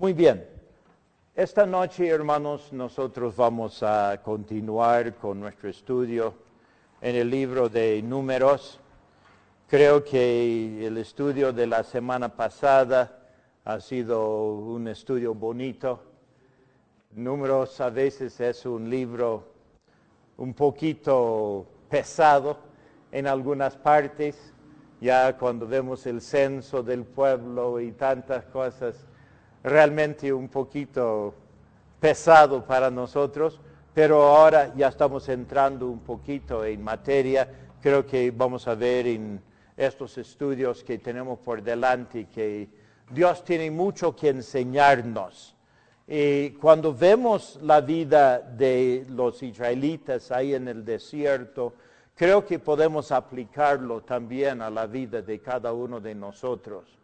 Muy bien. Esta noche, hermanos, nosotros vamos a continuar con nuestro estudio en el libro de números. Creo que el estudio de la semana pasada ha sido un estudio bonito. Números a veces es un libro un poquito pesado en algunas partes, ya cuando vemos el censo del pueblo y tantas cosas realmente un poquito pesado para nosotros, pero ahora ya estamos entrando un poquito en materia. Creo que vamos a ver en estos estudios que tenemos por delante que Dios tiene mucho que enseñarnos. Y cuando vemos la vida de los israelitas ahí en el desierto, creo que podemos aplicarlo también a la vida de cada uno de nosotros.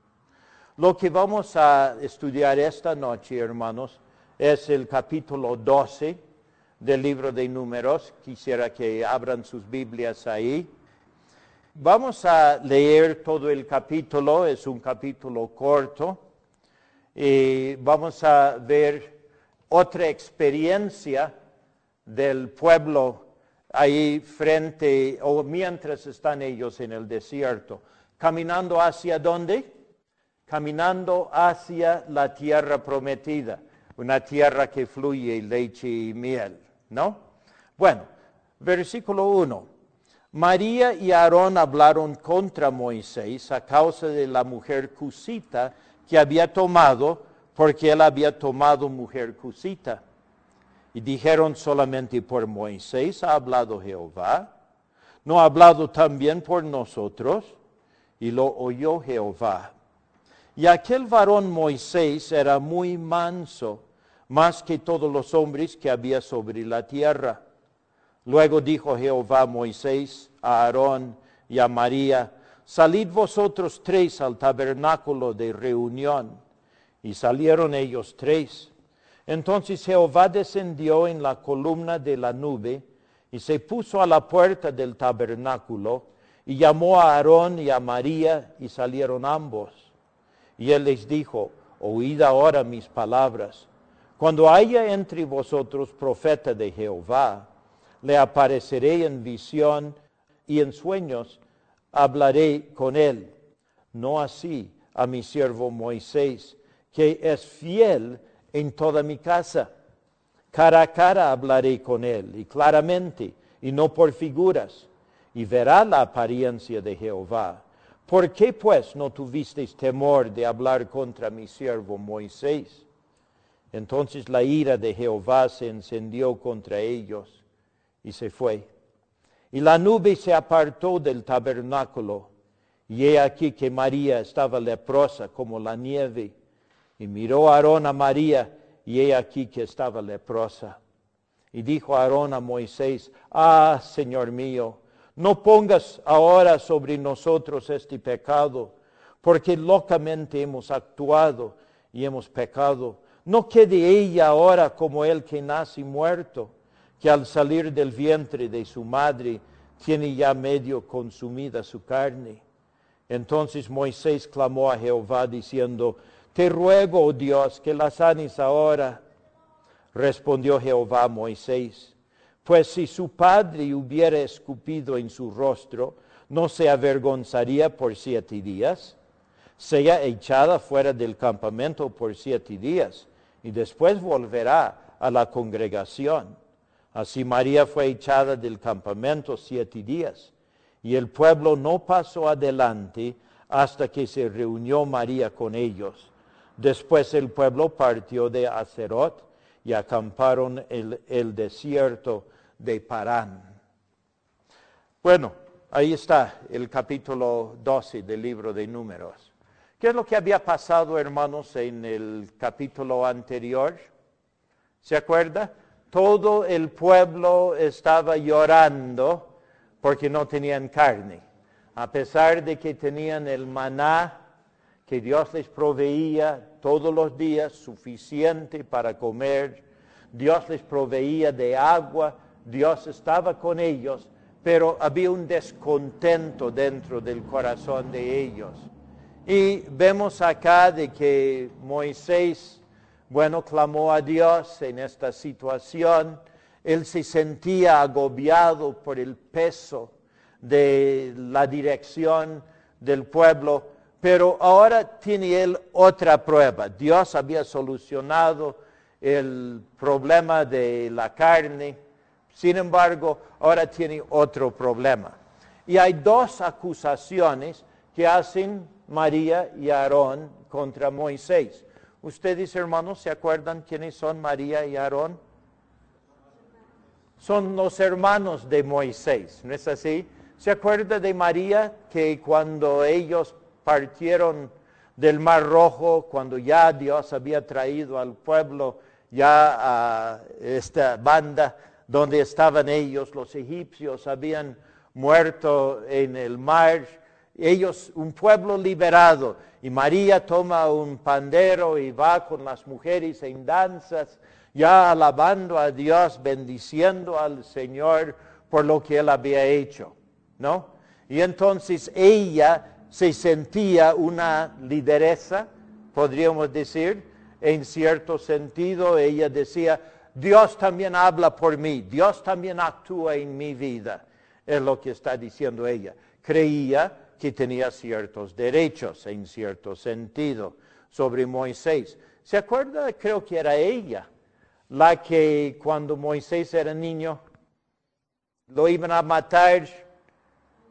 Lo que vamos a estudiar esta noche, hermanos, es el capítulo 12 del libro de números. Quisiera que abran sus Biblias ahí. Vamos a leer todo el capítulo, es un capítulo corto, y vamos a ver otra experiencia del pueblo ahí frente o mientras están ellos en el desierto. Caminando hacia dónde? Caminando hacia la tierra prometida, una tierra que fluye leche y miel, ¿no? Bueno, versículo 1. María y Aarón hablaron contra Moisés a causa de la mujer cusita que había tomado, porque él había tomado mujer cusita. Y dijeron solamente por Moisés ha hablado Jehová, no ha hablado también por nosotros, y lo oyó Jehová. Y aquel varón Moisés era muy manso, más que todos los hombres que había sobre la tierra. Luego dijo Jehová Moisés, a Aarón y a María, salid vosotros tres al tabernáculo de reunión. Y salieron ellos tres. Entonces Jehová descendió en la columna de la nube y se puso a la puerta del tabernáculo y llamó a Aarón y a María y salieron ambos. Y él les dijo, oíd ahora mis palabras. Cuando haya entre vosotros profeta de Jehová, le apareceré en visión y en sueños hablaré con él. No así a mi siervo Moisés, que es fiel en toda mi casa. Cara a cara hablaré con él y claramente, y no por figuras, y verá la apariencia de Jehová ¿Por qué pues no tuvisteis temor de hablar contra mi siervo Moisés? Entonces la ira de Jehová se encendió contra ellos y se fue. Y la nube se apartó del tabernáculo. Y he aquí que María estaba leprosa como la nieve. Y miró Aarón a María y he aquí que estaba leprosa. Y dijo Aarón a Moisés, ah, Señor mío, no pongas ahora sobre nosotros este pecado, porque locamente hemos actuado y hemos pecado. No quede ella ahora como el que nace muerto, que al salir del vientre de su madre tiene ya medio consumida su carne. Entonces Moisés clamó a Jehová diciendo, Te ruego, oh Dios, que la sanes ahora. Respondió Jehová a Moisés, pues si su padre hubiera escupido en su rostro, no se avergonzaría por siete días. Sea echada fuera del campamento por siete días y después volverá a la congregación. Así María fue echada del campamento siete días y el pueblo no pasó adelante hasta que se reunió María con ellos. Después el pueblo partió de Acerot y acamparon en el desierto de Parán. Bueno, ahí está el capítulo 12 del libro de números. ¿Qué es lo que había pasado, hermanos, en el capítulo anterior? ¿Se acuerda? Todo el pueblo estaba llorando porque no tenían carne. A pesar de que tenían el maná que Dios les proveía todos los días suficiente para comer, Dios les proveía de agua Dios estaba con ellos, pero había un descontento dentro del corazón de ellos. Y vemos acá de que Moisés bueno, clamó a Dios en esta situación. Él se sentía agobiado por el peso de la dirección del pueblo, pero ahora tiene él otra prueba. Dios había solucionado el problema de la carne, sin embargo, ahora tiene otro problema. Y hay dos acusaciones que hacen María y Aarón contra Moisés. Ustedes, hermanos, ¿se acuerdan quiénes son María y Aarón? Son los hermanos de Moisés, ¿no es así? ¿Se acuerda de María que cuando ellos partieron del Mar Rojo, cuando ya Dios había traído al pueblo ya a esta banda donde estaban ellos, los egipcios habían muerto en el mar, ellos, un pueblo liberado, y María toma un pandero y va con las mujeres en danzas, ya alabando a Dios, bendiciendo al Señor por lo que Él había hecho, ¿no? Y entonces ella se sentía una lideresa, podríamos decir, en cierto sentido, ella decía, Dios también habla por mí, Dios también actúa en mi vida, es lo que está diciendo ella. Creía que tenía ciertos derechos en cierto sentido sobre Moisés. ¿Se acuerda? Creo que era ella la que cuando Moisés era niño lo iban a matar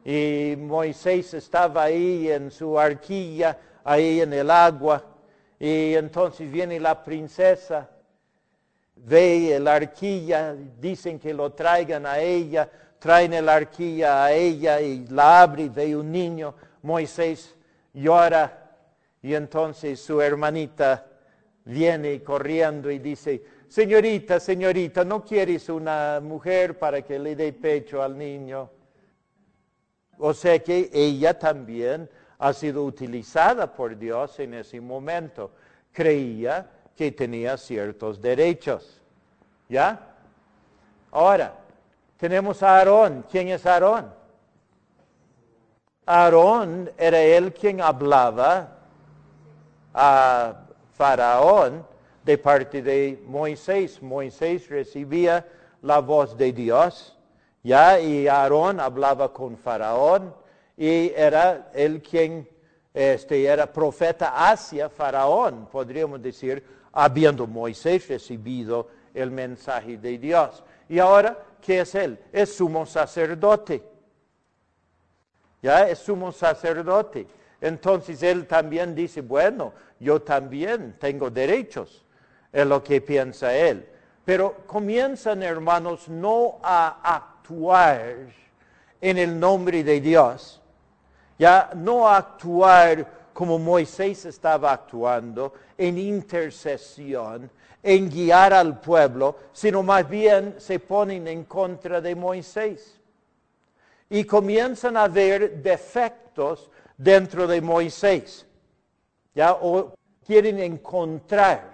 y Moisés estaba ahí en su arquilla, ahí en el agua, y entonces viene la princesa, ve el arquilla, dicen que lo traigan a ella, traen el arquilla a ella y la abre y ve un niño. Moisés llora y entonces su hermanita viene corriendo y dice, señorita, señorita, ¿no quieres una mujer para que le dé pecho al niño? O sea que ella también ha sido utilizada por Dios en ese momento. Creía que tenía ciertos derechos. ¿Ya? Ahora, tenemos a Aarón. ¿Quién es Aarón? Aarón era él quien hablaba a Faraón de parte de Moisés. Moisés recibía la voz de Dios, ya, y Aarón hablaba con Faraón, y era él quien este, era profeta hacia Faraón, podríamos decir, habiendo Moisés recibido el mensaje de Dios. Y ahora ¿qué es él? Es sumo sacerdote. Ya es sumo sacerdote. Entonces él también dice, bueno, yo también tengo derechos, es lo que piensa él. Pero comienzan, hermanos, no a actuar en el nombre de Dios, ya no a actuar como Moisés estaba actuando en intercesión, en guiar al pueblo, sino más bien se ponen en contra de Moisés. Y comienzan a ver defectos dentro de Moisés. ¿Ya? O quieren encontrar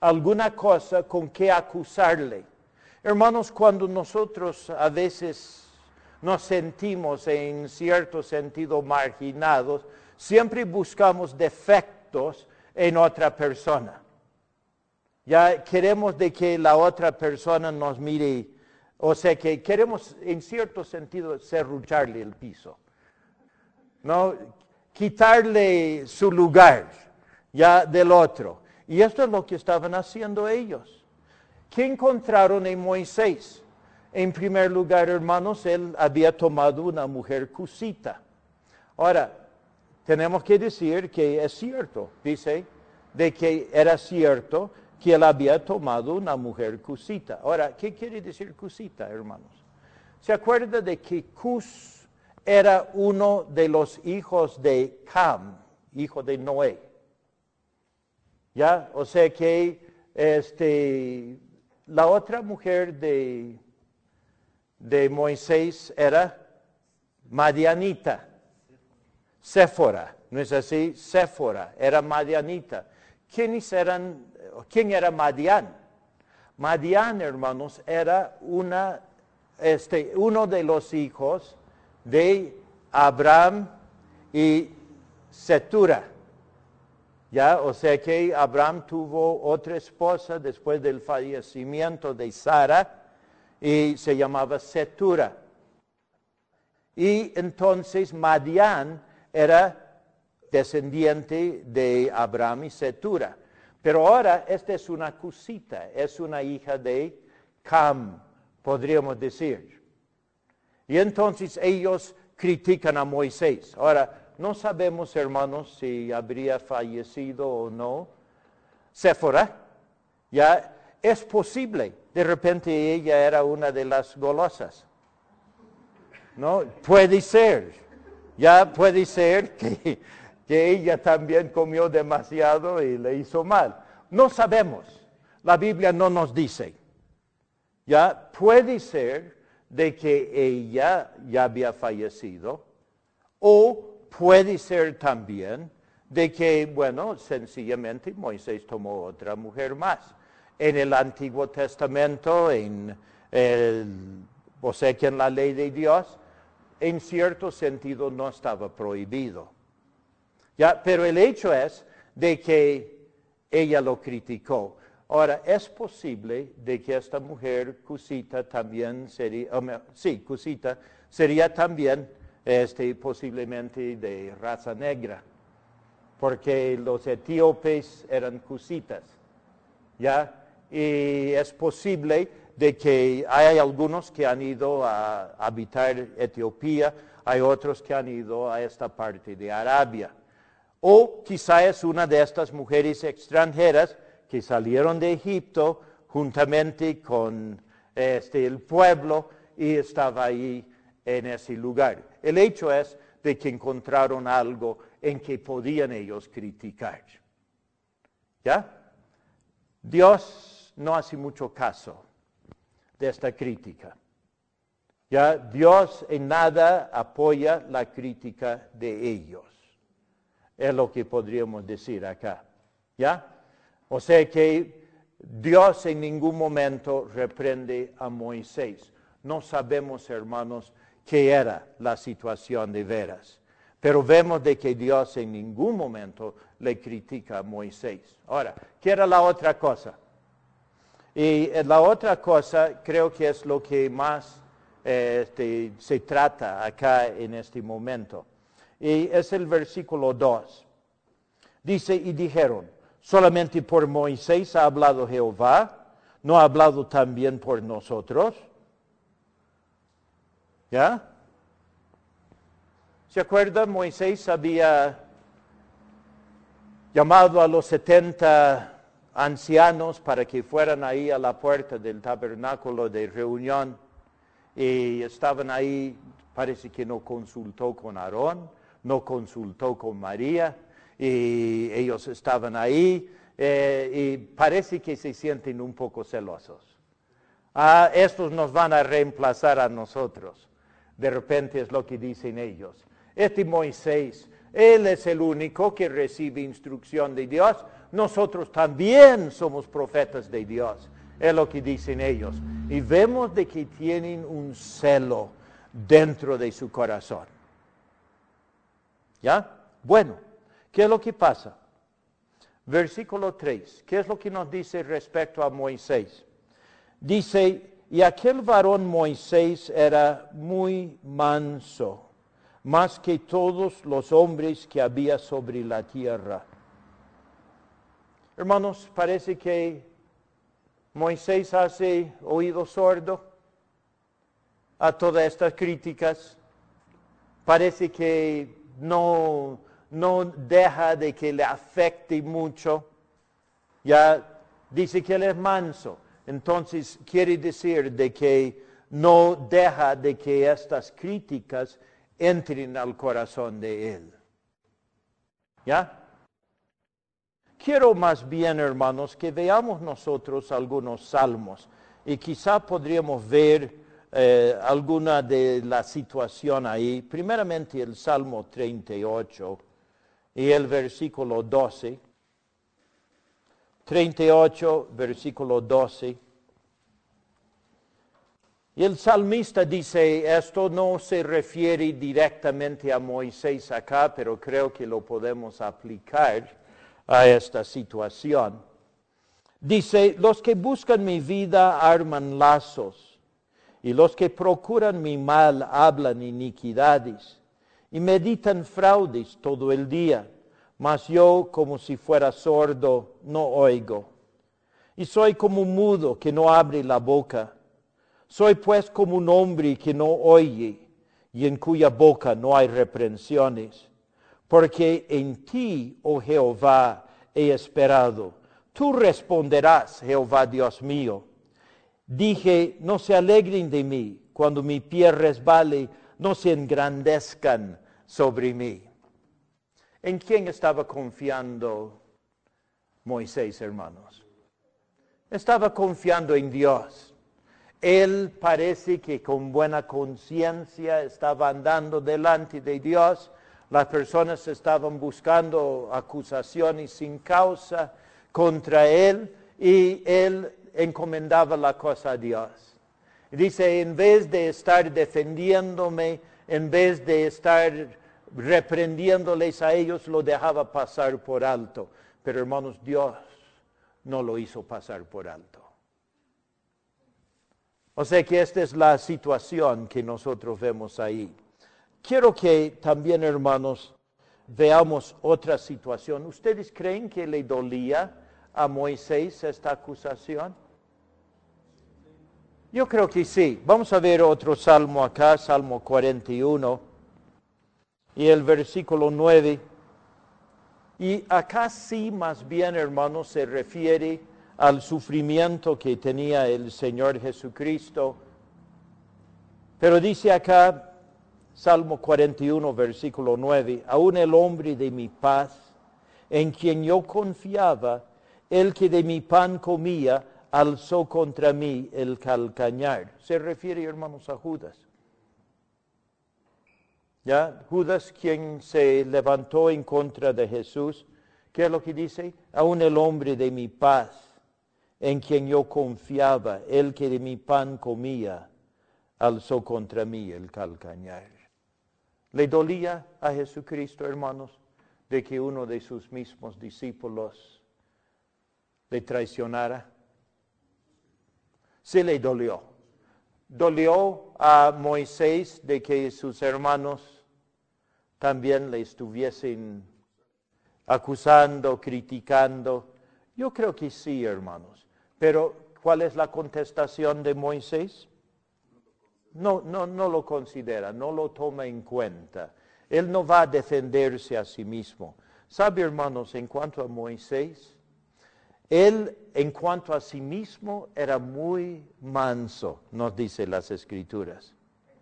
alguna cosa con que acusarle. Hermanos, cuando nosotros a veces nos sentimos en cierto sentido marginados, siempre buscamos defectos en otra persona. Ya queremos de que la otra persona nos mire, o sea que queremos en cierto sentido serrucharle el piso, ¿no? Quitarle su lugar ya del otro. Y esto es lo que estaban haciendo ellos. ¿Qué encontraron en Moisés? En primer lugar, hermanos, él había tomado una mujer cusita. Ahora, tenemos que decir que es cierto, dice, de que era cierto que él había tomado una mujer cusita. Ahora, ¿qué quiere decir cusita, hermanos? ¿Se acuerda de que Cus era uno de los hijos de Cam, hijo de Noé? ¿Ya? O sea que este, la otra mujer de, de Moisés era Madianita, Séfora, ¿no es así? Séfora era Madianita. ¿Quiénes eran ¿Quién era Madián? Madián, hermanos, era una, este, uno de los hijos de Abraham y Setura. Ya, o sea que Abraham tuvo otra esposa después del fallecimiento de Sara y se llamaba Setura. Y entonces Madián era descendiente de Abraham y Setura. Pero ahora esta es una cusita, es una hija de Cam, podríamos decir. Y entonces ellos critican a Moisés. Ahora, no sabemos, hermanos, si habría fallecido o no. Séfora, ya es posible. De repente ella era una de las golosas. ¿No? Puede ser. Ya puede ser que ella también comió demasiado y le hizo mal. No sabemos. La Biblia no nos dice. Ya puede ser de que ella ya había fallecido o puede ser también de que, bueno, sencillamente Moisés tomó otra mujer más. En el Antiguo Testamento, en el, o que en la ley de Dios, en cierto sentido no estaba prohibido. ¿Ya? Pero el hecho es de que ella lo criticó. Ahora, es posible de que esta mujer, Cusita, también sería, sí, Cusita, sería también este, posiblemente de raza negra, porque los etíopes eran Cusitas, ¿ya? Y es posible de que hay algunos que han ido a habitar Etiopía, hay otros que han ido a esta parte de Arabia. O quizá es una de estas mujeres extranjeras que salieron de Egipto juntamente con este, el pueblo y estaba ahí en ese lugar. El hecho es de que encontraron algo en que podían ellos criticar. ¿Ya? Dios no hace mucho caso de esta crítica. Ya Dios en nada apoya la crítica de ellos. Es lo que podríamos decir acá. ¿Ya? O sea que Dios en ningún momento reprende a Moisés. No sabemos, hermanos, qué era la situación de veras. Pero vemos de que Dios en ningún momento le critica a Moisés. Ahora, ¿qué era la otra cosa? Y eh, la otra cosa creo que es lo que más este, se trata acá en este momento y es el versículo 2. Dice, y dijeron, solamente por Moisés ha hablado Jehová, no ha hablado también por nosotros. ¿Ya? ¿Se acuerda? Moisés había llamado a los setenta ancianos para que fueran ahí a la puerta del tabernáculo de reunión y estaban ahí, parece que no consultó con Aarón, no consultó con María y ellos estaban ahí eh, y parece que se sienten un poco celosos. Ah, estos nos van a reemplazar a nosotros. De repente es lo que dicen ellos. Este Moisés, él es el único que recibe instrucción de Dios. Nosotros también somos profetas de Dios. Es lo que dicen ellos. Y vemos de que tienen un celo dentro de su corazón. ¿Ya? Bueno, ¿qué es lo que pasa? Versículo 3, ¿qué es lo que nos dice respecto a Moisés? Dice, y aquel varón Moisés era muy manso, más que todos los hombres que había sobre la tierra. Hermanos, parece que Moisés hace oído sordo a todas estas críticas. Parece que no, no deja de que le afecte mucho. Ya dice que él es manso. Entonces quiere decir de que no deja de que estas críticas entren al corazón de él. ¿Ya? Quiero más bien, hermanos, que veamos nosotros algunos salmos y quizá podríamos ver eh, alguna de la situación ahí. Primeramente el Salmo 38 y el versículo 12. 38, versículo 12. Y el salmista dice, esto no se refiere directamente a Moisés acá, pero creo que lo podemos aplicar a esta situación. Dice, los que buscan mi vida arman lazos, y los que procuran mi mal hablan iniquidades, y meditan fraudes todo el día, mas yo como si fuera sordo no oigo. Y soy como un mudo que no abre la boca. Soy pues como un hombre que no oye, y en cuya boca no hay reprensiones porque en ti, oh Jehová, he esperado. Tú responderás, Jehová Dios mío. Dije, no se alegren de mí cuando mi pie resbale, no se engrandezcan sobre mí. ¿En quién estaba confiando Moisés, hermanos? Estaba confiando en Dios. Él parece que con buena conciencia estaba andando delante de Dios las personas estaban buscando acusaciones sin causa contra él y él encomendaba la cosa a Dios. Dice, en vez de estar defendiéndome, en vez de estar reprendiéndoles a ellos, lo dejaba pasar por alto. Pero hermanos, Dios no lo hizo pasar por alto. O sea que esta es la situación que nosotros vemos ahí. Quiero que también, hermanos, veamos otra situación. ¿Ustedes creen que le dolía a Moisés esta acusación? Yo creo que sí. Vamos a ver otro salmo acá, Salmo 41, y el versículo 9. Y acá sí, más bien, hermanos, se refiere al sufrimiento que tenía el Señor Jesucristo. Pero dice acá, Salmo 41, versículo 9, aún el hombre de mi paz, en quien yo confiaba, el que de mi pan comía, alzó contra mí el calcañar. Se refiere, hermanos, a Judas. ¿Ya? Judas, quien se levantó en contra de Jesús, ¿qué es lo que dice? Aún el hombre de mi paz, en quien yo confiaba, el que de mi pan comía, alzó contra mí el calcañar. ¿Le dolía a Jesucristo, hermanos, de que uno de sus mismos discípulos le traicionara? Sí le dolió. Dolió a Moisés de que sus hermanos también le estuviesen acusando, criticando. Yo creo que sí, hermanos. Pero, ¿cuál es la contestación de Moisés? No, no, no lo considera, no lo toma en cuenta. Él no va a defenderse a sí mismo. ¿Sabe, hermanos, en cuanto a Moisés? Él, en cuanto a sí mismo, era muy manso, nos dice las escrituras.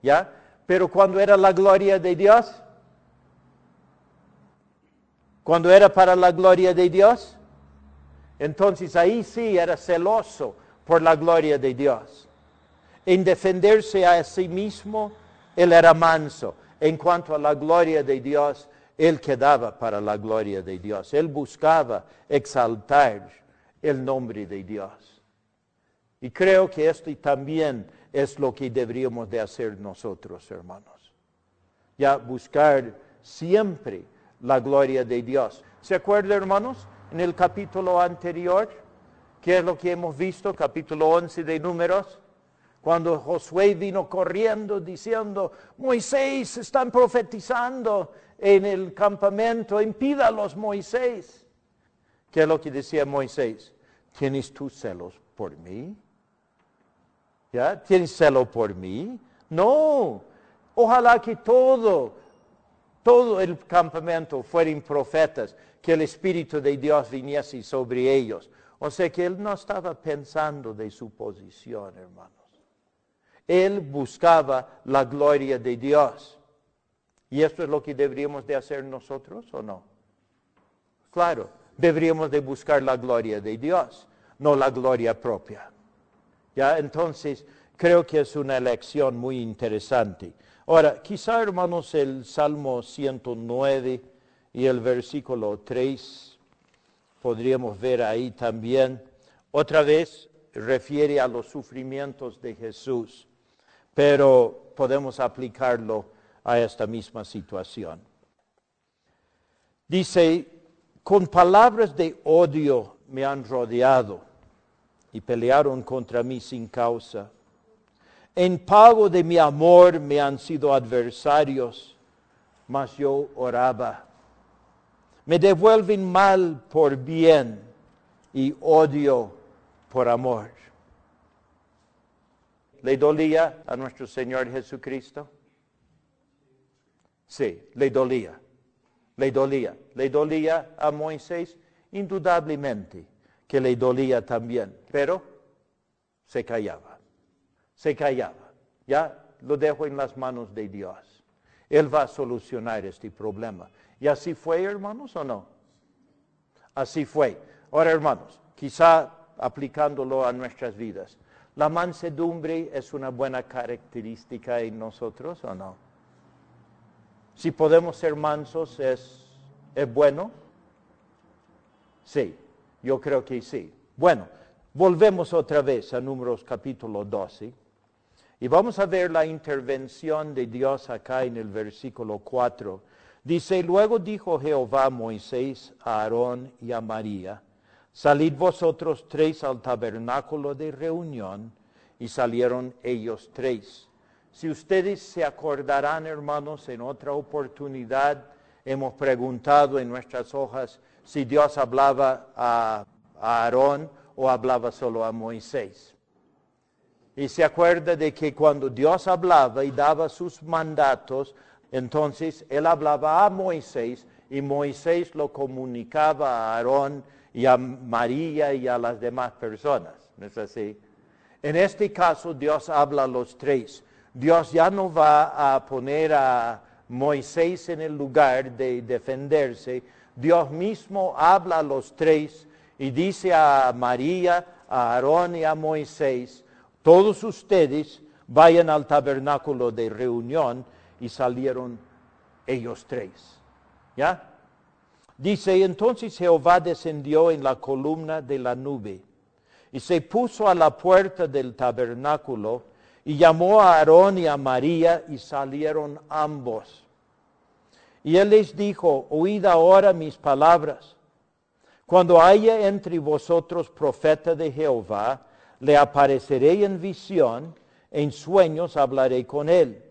¿Ya? Pero cuando era la gloria de Dios, cuando era para la gloria de Dios, entonces ahí sí era celoso por la gloria de Dios en defenderse a sí mismo, él era manso. En cuanto a la gloria de Dios, él quedaba para la gloria de Dios. Él buscaba exaltar el nombre de Dios. Y creo que esto también es lo que deberíamos de hacer nosotros, hermanos. Ya buscar siempre la gloria de Dios. ¿Se acuerdan, hermanos? En el capítulo anterior, ¿qué es lo que hemos visto? Capítulo 11 de Números cuando Josué vino corriendo diciendo, Moisés, están profetizando en el campamento, impídalos Moisés. ¿Qué es lo que decía Moisés? ¿Tienes tú celos por mí? ¿Ya? ¿Tienes celo por mí? No. Ojalá que todo, todo el campamento fueran profetas, que el Espíritu de Dios viniese sobre ellos. O sea que él no estaba pensando de su posición, hermano. Él buscaba la gloria de Dios. ¿Y esto es lo que deberíamos de hacer nosotros o no? Claro, deberíamos de buscar la gloria de Dios, no la gloria propia. ¿Ya? Entonces, creo que es una elección muy interesante. Ahora, quizá, hermanos, el Salmo 109 y el versículo 3, podríamos ver ahí también, otra vez refiere a los sufrimientos de Jesús pero podemos aplicarlo a esta misma situación. Dice, con palabras de odio me han rodeado y pelearon contra mí sin causa. En pago de mi amor me han sido adversarios, mas yo oraba. Me devuelven mal por bien y odio por amor. ¿Le dolía a nuestro Señor Jesucristo? Sí, le dolía. Le dolía. ¿Le dolía a Moisés? Indudablemente que le dolía también, pero se callaba. Se callaba. Ya lo dejo en las manos de Dios. Él va a solucionar este problema. ¿Y así fue, hermanos, o no? Así fue. Ahora, hermanos, quizá aplicándolo a nuestras vidas. ¿La mansedumbre es una buena característica en nosotros o no? Si podemos ser mansos, ¿es, es bueno? Sí, yo creo que sí. Bueno, volvemos otra vez a Números capítulo 12 y vamos a ver la intervención de Dios acá en el versículo 4. Dice, luego dijo Jehová a Moisés, a Aarón y a María, Salid vosotros tres al tabernáculo de reunión. Y salieron ellos tres. Si ustedes se acordarán, hermanos, en otra oportunidad hemos preguntado en nuestras hojas si Dios hablaba a, Aarón o hablaba solo a Moisés. Y se acuerda de que cuando Dios hablaba y daba sus mandatos, entonces Él hablaba a Moisés y Moisés lo comunicaba a Aarón y a María y a las demás personas. ¿No es así? En este caso Dios habla a los tres. Dios ya no va a poner a Moisés en el lugar de defenderse. Dios mismo habla a los tres y dice a María, a Aarón y a Moisés, todos ustedes vayan al tabernáculo de reunión y salieron ellos tres. ¿Ya? Dice, entonces Jehová descendió en la columna de la nube y se puso a la puerta del tabernáculo y llamó a Aarón y a María y salieron ambos. Y él les dijo, oíd ahora mis palabras. Cuando haya entre vosotros profeta de Jehová, le apareceré en visión, en sueños hablaré con él.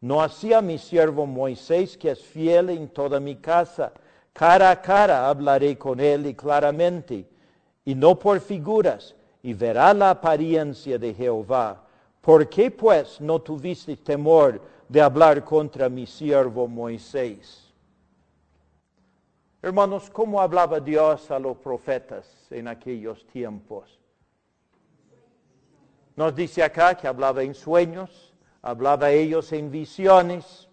No hacía mi siervo Moisés, que es fiel en toda mi casa Cara a cara hablaré con él y claramente, y no por figuras, y verá la apariencia de Jehová. ¿Por qué pues no tuviste temor de hablar contra mi siervo Moisés? Hermanos, ¿cómo hablaba Dios a los profetas en aquellos tiempos? Nos dice acá que hablaba en sueños, hablaba ellos en visiones,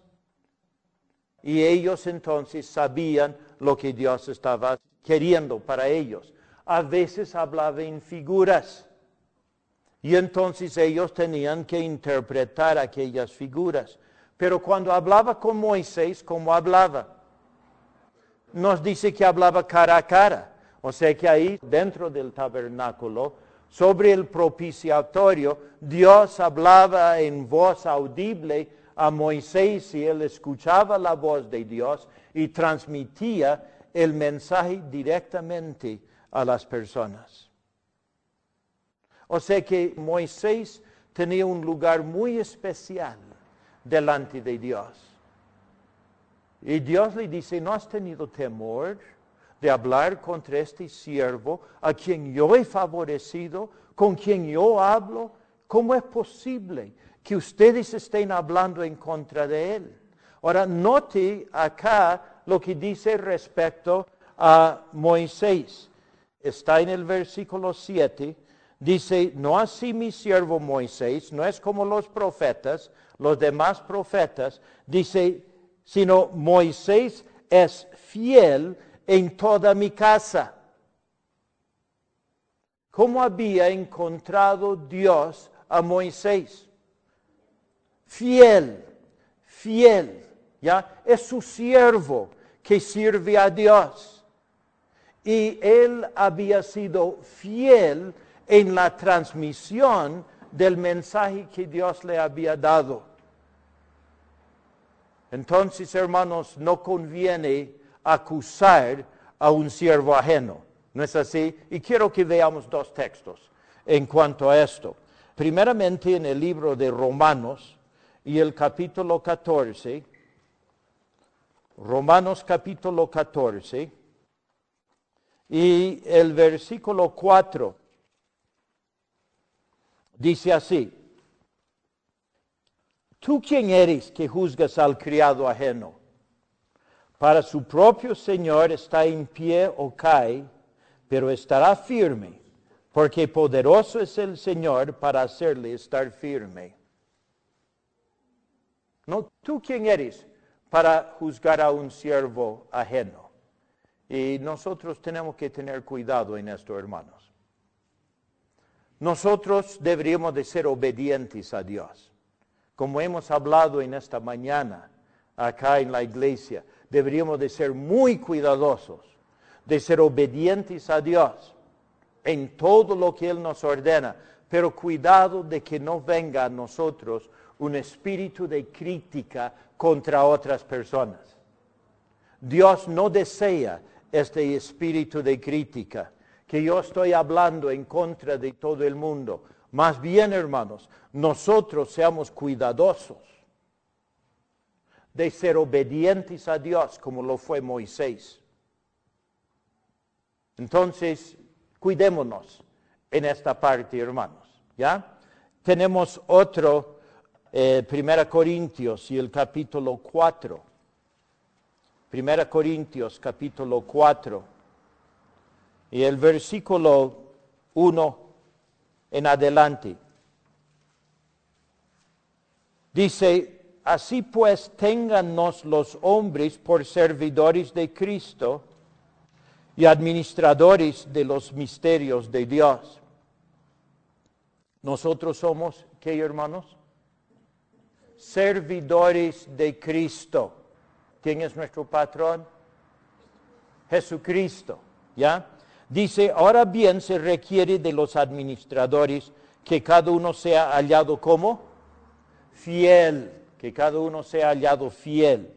y ellos entonces sabían lo que Dios estaba queriendo para ellos. A veces hablaba en figuras. Y entonces ellos tenían que interpretar aquellas figuras. Pero cuando hablaba con Moisés, ¿cómo hablaba? Nos dice que hablaba cara a cara. O sea que ahí, dentro del tabernáculo, sobre el propiciatorio, Dios hablaba en voz audible a Moisés y él escuchaba la voz de Dios y transmitía el mensaje directamente a las personas. O sea que Moisés tenía un lugar muy especial delante de Dios. Y Dios le dice, ¿no has tenido temor de hablar contra este siervo a quien yo he favorecido, con quien yo hablo? ¿Cómo es posible que ustedes estén hablando en contra de él? Ahora, note acá lo que dice respecto a Moisés. Está en el versículo 7. Dice, no así mi siervo Moisés, no es como los profetas, los demás profetas. Dice, sino Moisés es fiel en toda mi casa. ¿Cómo había encontrado Dios a Moisés? Fiel, fiel. ¿Ya? Es su siervo que sirve a Dios. Y él había sido fiel en la transmisión del mensaje que Dios le había dado. Entonces, hermanos, no conviene acusar a un siervo ajeno. ¿No es así? Y quiero que veamos dos textos en cuanto a esto. Primeramente en el libro de Romanos y el capítulo 14. Romanos capítulo 14 y el versículo 4 dice así, ¿tú quién eres que juzgas al criado ajeno? Para su propio Señor está en pie o cae, pero estará firme, porque poderoso es el Señor para hacerle estar firme. ¿No? ¿Tú quién eres para juzgar a un siervo ajeno? Y nosotros tenemos que tener cuidado en esto, hermanos. Nosotros deberíamos de ser obedientes a Dios. Como hemos hablado en esta mañana acá en la iglesia, deberíamos de ser muy cuidadosos, de ser obedientes a Dios en todo lo que Él nos ordena, pero cuidado de que no venga a nosotros un espíritu de crítica contra otras personas. Dios no desea este espíritu de crítica, que yo estoy hablando en contra de todo el mundo. Más bien, hermanos, nosotros seamos cuidadosos de ser obedientes a Dios como lo fue Moisés. Entonces, cuidémonos en esta parte, hermanos. ¿Ya? Tenemos otro, eh, Primera Corintios y el capítulo 4. Primera Corintios capítulo 4 y el versículo 1 en adelante. Dice, así pues téngannos los hombres por servidores de Cristo y administradores de los misterios de Dios. Nosotros somos, ¿qué hermanos? Servidores de Cristo. ¿Quién es nuestro patrón? Jesucristo, ¿ya? Dice, ahora bien se requiere de los administradores que cada uno sea hallado como fiel, que cada uno sea hallado fiel.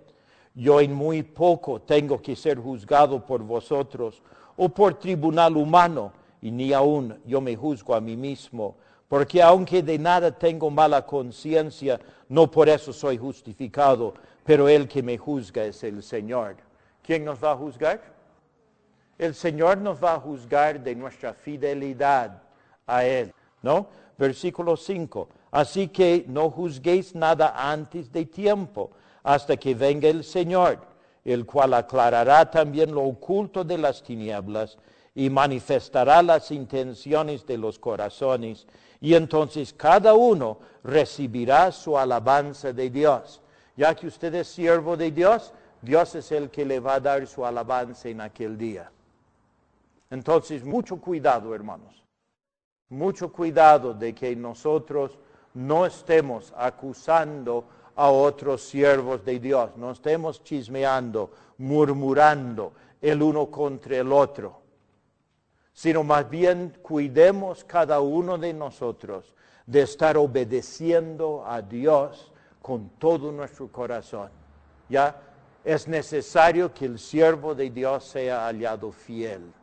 Yo en muy poco tengo que ser juzgado por vosotros o por tribunal humano, y ni aún yo me juzgo a mí mismo, porque aunque de nada tengo mala conciencia, no por eso soy justificado, pero el que me juzga es el Señor. ¿Quién nos va a juzgar? El Señor nos va a juzgar de nuestra fidelidad a Él, ¿no? Versículo 5. Así que no juzguéis nada antes de tiempo, hasta que venga el Señor, el cual aclarará también lo oculto de las tinieblas y manifestará las intenciones de los corazones, y entonces cada uno recibirá su alabanza de Dios ya que usted es siervo de Dios, Dios es el que le va a dar su alabanza en aquel día. Entonces, mucho cuidado, hermanos. Mucho cuidado de que nosotros no estemos acusando a otros siervos de Dios, no estemos chismeando, murmurando el uno contra el otro, sino más bien cuidemos cada uno de nosotros de estar obedeciendo a Dios con todo nuestro corazón. Ya es necesario que el siervo de Dios sea hallado fiel.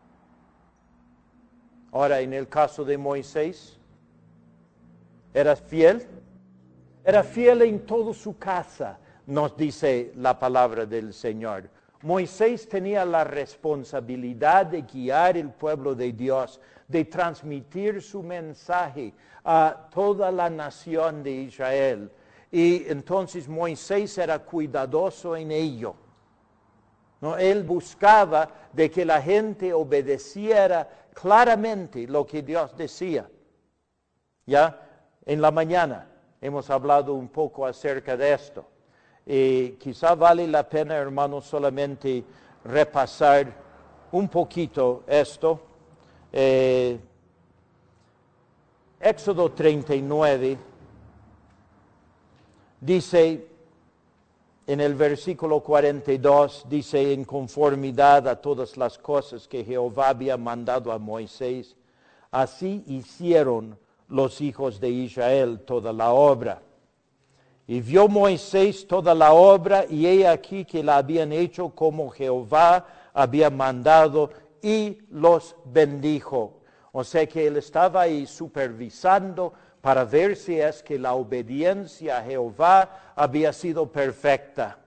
Ahora, en el caso de Moisés, ¿era fiel? Era fiel en toda su casa, nos dice la palabra del Señor. Moisés tenía la responsabilidad de guiar el pueblo de Dios, de transmitir su mensaje a toda la nación de Israel. Y entonces Moisés era cuidadoso en ello. ¿no? Él buscaba de que la gente obedeciera claramente lo que Dios decía. Ya en la mañana hemos hablado un poco acerca de esto. Y quizá vale la pena, hermanos, solamente repasar un poquito esto. Eh, Éxodo 39 Dice en el versículo 42, dice, en conformidad a todas las cosas que Jehová había mandado a Moisés, así hicieron los hijos de Israel toda la obra. Y vio Moisés toda la obra y he aquí que la habían hecho como Jehová había mandado y los bendijo. O sea que él estaba ahí supervisando para ver si es que la obediencia a Jehová había sido perfecta.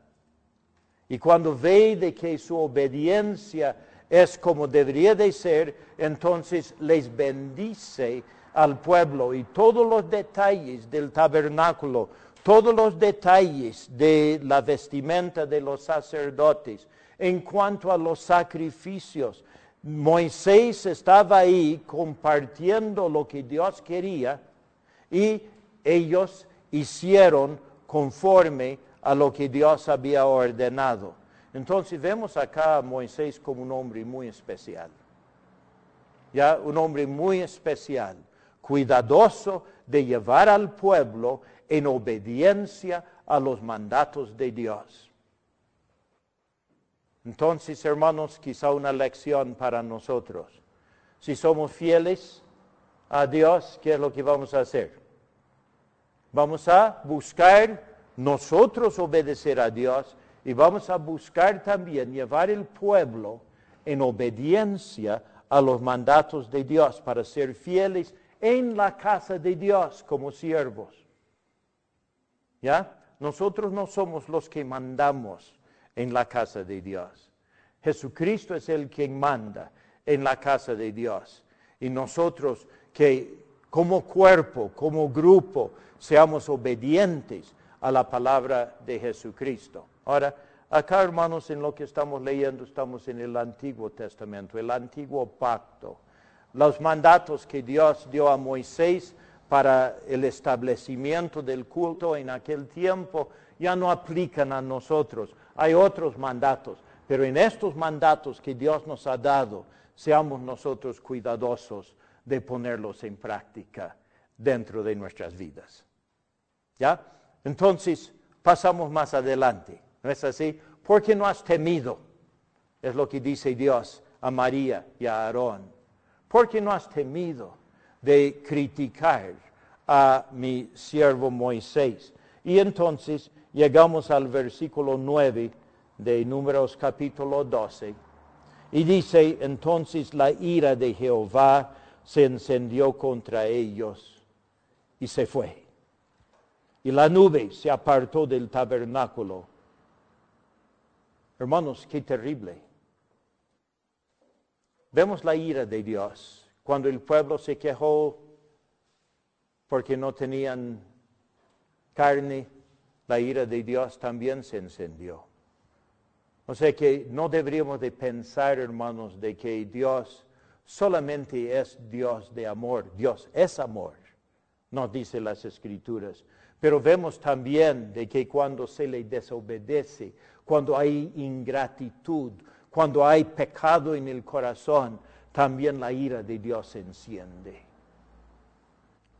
Y cuando ve de que su obediencia es como debería de ser, entonces les bendice al pueblo y todos los detalles del tabernáculo, todos los detalles de la vestimenta de los sacerdotes, en cuanto a los sacrificios. Moisés estaba ahí compartiendo lo que Dios quería y ellos hicieron conforme a lo que Dios había ordenado. Entonces vemos acá a Moisés como un hombre muy especial. Ya, un hombre muy especial, cuidadoso de llevar al pueblo en obediencia a los mandatos de Dios. Entonces, hermanos, quizá una lección para nosotros. Si somos fieles a Dios, ¿qué es lo que vamos a hacer? Vamos a buscar nosotros obedecer a Dios y vamos a buscar también llevar el pueblo en obediencia a los mandatos de Dios para ser fieles en la casa de Dios como siervos. ¿Ya? Nosotros no somos los que mandamos en la casa de Dios. Jesucristo es el quien manda en la casa de Dios. Y nosotros que como cuerpo, como grupo, seamos obedientes a la palabra de Jesucristo. Ahora, acá hermanos, en lo que estamos leyendo, estamos en el Antiguo Testamento, el Antiguo Pacto. Los mandatos que Dios dio a Moisés para el establecimiento del culto en aquel tiempo ya no aplican a nosotros. Hay otros mandatos, pero en estos mandatos que Dios nos ha dado, seamos nosotros cuidadosos de ponerlos en práctica dentro de nuestras vidas. ¿Ya? Entonces, pasamos más adelante. ¿No es así? Porque no has temido, es lo que dice Dios a María y a Aarón. Porque no has temido de criticar a mi siervo Moisés. Y entonces llegamos al versículo 9 de Números capítulo 12. Y dice, entonces la ira de Jehová se encendió contra ellos y se fue. Y la nube se apartó del tabernáculo Hermanos, qué terrible. Vemos la ira de Dios cuando el pueblo se quejó porque no tenían carne, la ira de Dios también se encendió. O sea que no deberíamos de pensar, hermanos, de que Dios solamente es Dios de amor. Dios es amor, nos dice las escrituras. Pero vemos también de que cuando se le desobedece, cuando hay ingratitud, cuando hay pecado en el corazón, también la ira de Dios se enciende.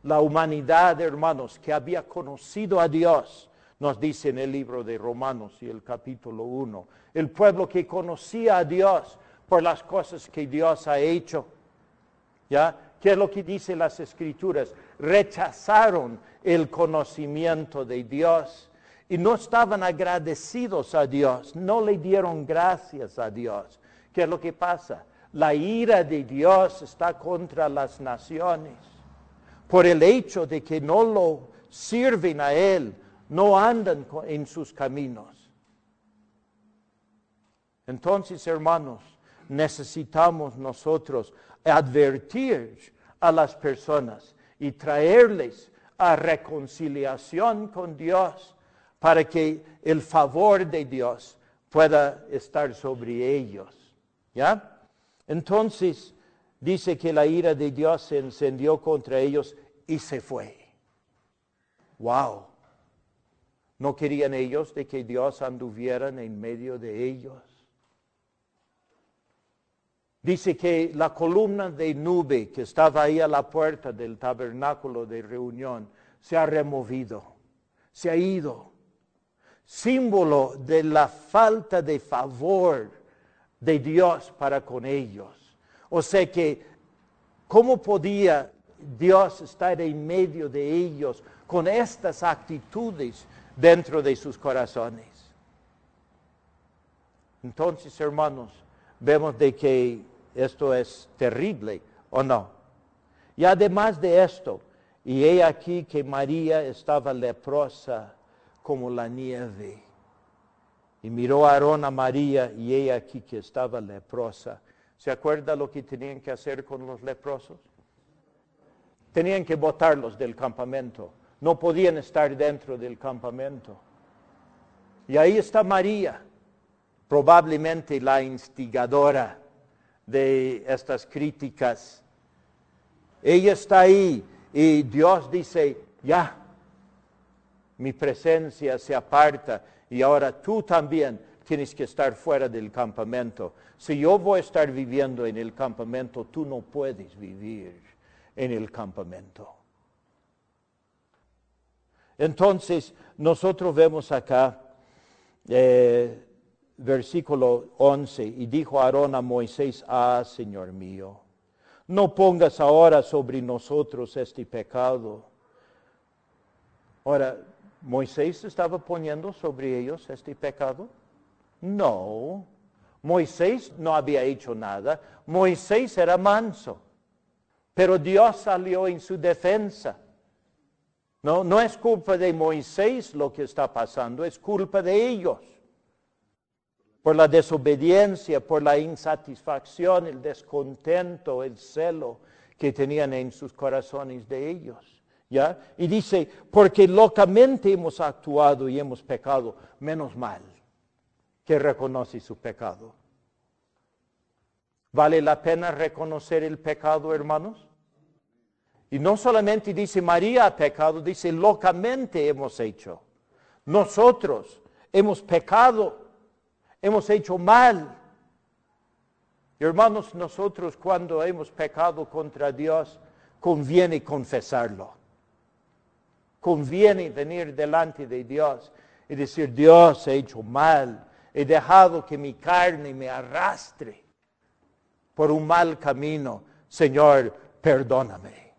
La humanidad, hermanos, que había conocido a Dios, nos dice en el libro de Romanos y el capítulo 1, el pueblo que conocía a Dios por las cosas que Dios ha hecho. ¿Ya? ¿Qué es lo que dice las escrituras? Rechazaron el conocimiento de Dios y no estaban agradecidos a Dios, no le dieron gracias a Dios. ¿Qué es lo que pasa? La ira de Dios está contra las naciones por el hecho de que no lo sirven a Él, no andan en sus caminos. Entonces, hermanos, necesitamos nosotros advertir a las personas y traerles a reconciliación con Dios para que el favor de Dios pueda estar sobre ellos. ¿Ya? Entonces dice que la ira de Dios se encendió contra ellos y se fue. Wow. ¿No querían ellos de que Dios anduviera en medio de ellos? Dice que la columna de nube que estaba ahí a la puerta del tabernáculo de reunión se ha removido, se ha ido símbolo de la falta de favor de Dios para con ellos. O sea que, ¿cómo podía Dios estar en medio de ellos con estas actitudes dentro de sus corazones? Entonces, hermanos, vemos de que esto es terrible, ¿o no? Y además de esto, y he aquí que María estaba leprosa como la nieve. Y miró a Aarón a María y he aquí que estaba leprosa. ¿Se acuerda lo que tenían que hacer con los leprosos? Tenían que botarlos del campamento. No podían estar dentro del campamento. Y ahí está María, probablemente la instigadora de estas críticas. Ella está ahí y Dios dice, ya, mi presencia se aparta y ahora tú también tienes que estar fuera del campamento. Si yo voy a estar viviendo en el campamento, tú no puedes vivir en el campamento. Entonces, nosotros vemos acá, eh, versículo 11, y dijo Aarón a Moisés, ah, Señor mío, no pongas ahora sobre nosotros este pecado. Ahora, ¿Moisés estaba poniendo sobre ellos este pecado? No. Moisés no había hecho nada. Moisés era manso. Pero Dios salió en su defensa. No, no es culpa de Moisés lo que está pasando, es culpa de ellos. Por la desobediencia, por la insatisfacción, el descontento, el celo que tenían en sus corazones de ellos. ¿Ya? Y dice, porque locamente hemos actuado y hemos pecado, menos mal que reconoce su pecado. ¿Vale la pena reconocer el pecado, hermanos? Y no solamente dice María ha pecado, dice locamente hemos hecho. Nosotros hemos pecado, hemos hecho mal. hermanos, nosotros cuando hemos pecado contra Dios, conviene confesarlo. Conviene venir delante de Dios y decir, Dios, he hecho mal, he dejado que mi carne me arrastre por un mal camino. Señor, perdóname.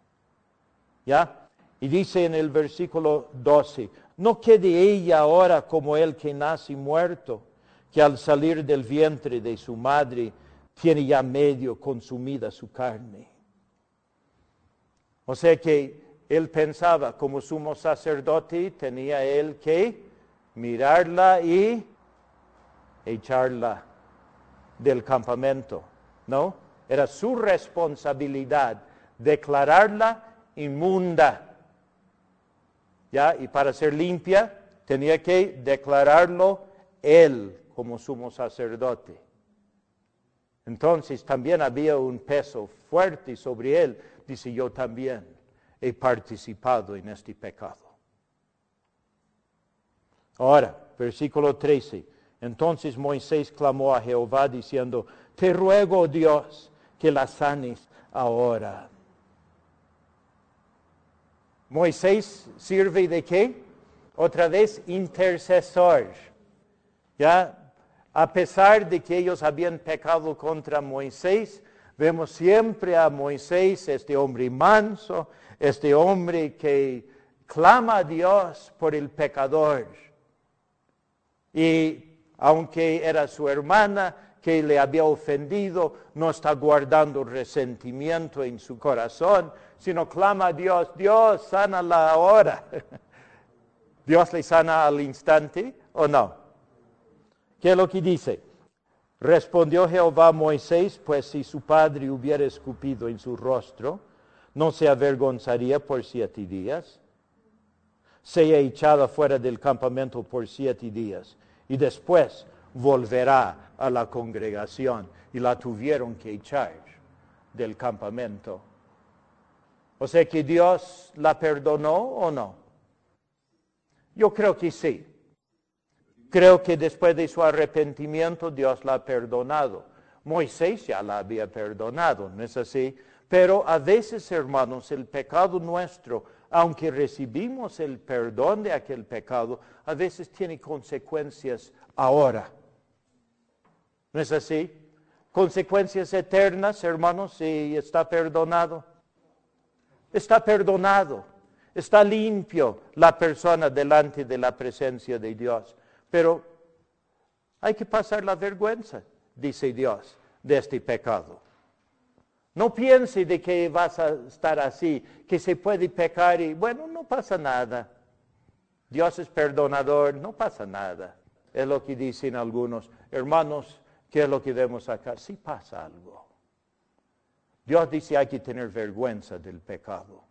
¿Ya? Y dice en el versículo 12, no quede ella ahora como el que nace muerto, que al salir del vientre de su madre tiene ya medio consumida su carne. O sea que él pensaba, como sumo sacerdote, tenía él que mirarla y echarla del campamento, ¿no? Era su responsabilidad declararla inmunda. ¿Ya? Y para ser limpia tenía que declararlo él como sumo sacerdote. Entonces también había un peso fuerte sobre él. Dice, yo también he participado en este pecado. Ahora, versículo 13. Entonces Moisés clamó a Jehová diciendo, te ruego Dios que la sanes ahora. Moisés sirve de qué? Otra vez intercesor. Ya, a pesar de que ellos habían pecado contra Moisés, vemos siempre a Moisés, este hombre manso, este hombre que clama a Dios por el pecador. Y aunque era su hermana que le había ofendido, no está guardando resentimiento en su corazón, sino clama a Dios, Dios, sánala ahora. ¿Dios le sana al instante o no? ¿Qué es lo que dice? Respondió Jehová a Moisés, pues si su padre hubiera escupido en su rostro, no se avergonzaría por siete días. Sea echada fuera del campamento por siete días y después volverá a la congregación y la tuvieron que echar del campamento o sea que Dios la perdonó o no. Yo creo que sí. Creo que después de su arrepentimiento Dios la ha perdonado. Moisés ya la había perdonado, ¿no es así? Pero a veces, hermanos, el pecado nuestro, aunque recibimos el perdón de aquel pecado, a veces tiene consecuencias ahora. ¿No es así? Consecuencias eternas, hermanos, si está perdonado está perdonado, está limpio la persona delante de la presencia de Dios. Pero hay que pasar la vergüenza, dice Dios. de este pecado. No piense de que vas a estar así, que se puede pecar y bueno, no pasa nada. Dios es perdonador, no pasa nada. Es lo que dicen algunos. Hermanos, ¿qué es lo que vemos acá? Sí pasa algo. Dios dice hay que tener vergüenza del pecado.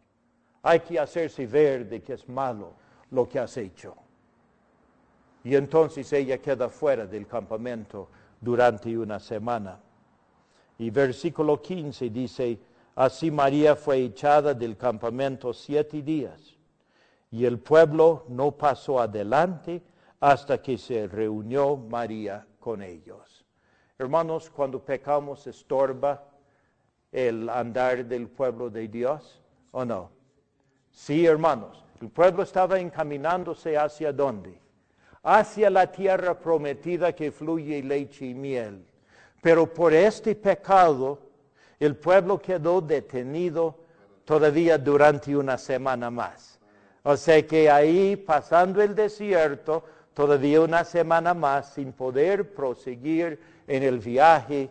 Hay que hacerse ver de que es malo lo que has hecho. Y entonces ella queda fuera del campamento durante una semana. Y versículo 15 dice, así María fue echada del campamento siete días. Y el pueblo no pasó adelante hasta que se reunió María con ellos. Hermanos, cuando pecamos estorba el andar del pueblo de Dios o no? Sí, hermanos, el pueblo estaba encaminándose hacia dónde? Hacia la tierra prometida que fluye leche y miel. Pero por este pecado, el pueblo quedó detenido todavía durante una semana más. O sea que ahí, pasando el desierto, todavía una semana más, sin poder proseguir en el viaje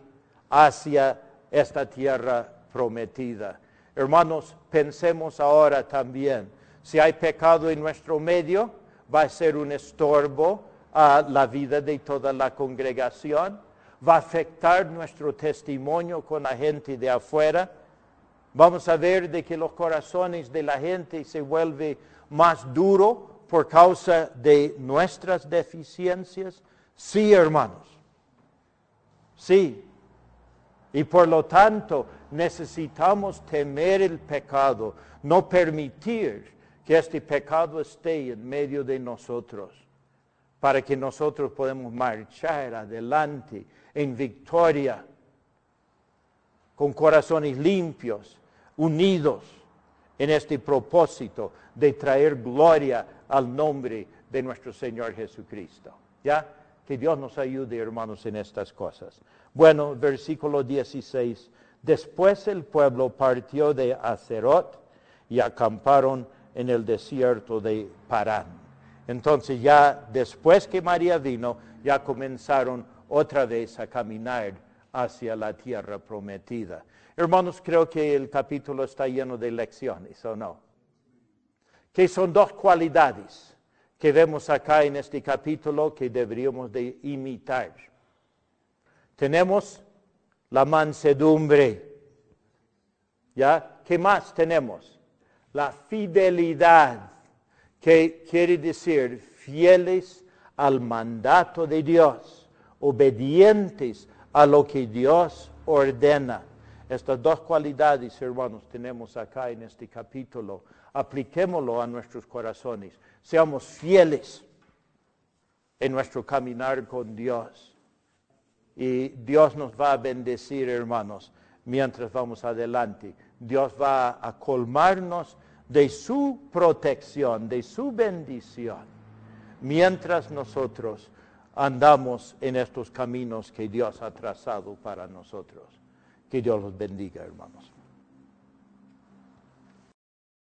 hacia esta tierra prometida. Hermanos, pensemos ahora también, si hay pecado en nuestro medio, va a ser un estorbo a la vida de toda la congregación, va a afectar nuestro testimonio con la gente de afuera. Vamos a ver de que los corazones de la gente se vuelven más duros por causa de nuestras deficiencias. Sí, hermanos. Sí, y por lo tanto necesitamos temer el pecado, no permitir que este pecado esté en medio de nosotros, para que nosotros podamos marchar adelante en victoria, con corazones limpios, unidos en este propósito de traer gloria al nombre de nuestro Señor Jesucristo. ¿Ya? Que Dios nos ayude, hermanos, en estas cosas. Bueno, versículo 16. Después el pueblo partió de Acerot y acamparon en el desierto de Parán. Entonces ya después que María vino, ya comenzaron otra vez a caminar hacia la tierra prometida. Hermanos, creo que el capítulo está lleno de lecciones, ¿o no? Que son dos cualidades que vemos acá en este capítulo que deberíamos de imitar. Tenemos la mansedumbre. ¿Ya? ¿Qué más tenemos? La fidelidad, que quiere decir fieles al mandato de Dios, obedientes a lo que Dios ordena. Estas dos cualidades, hermanos, tenemos acá en este capítulo. Apliquémoslo a nuestros corazones. Seamos fieles en nuestro caminar con Dios. Y Dios nos va a bendecir, hermanos, mientras vamos adelante. Dios va a colmarnos de su protección, de su bendición, mientras nosotros andamos en estos caminos que Dios ha trazado para nosotros. Que Dios los bendiga, hermanos.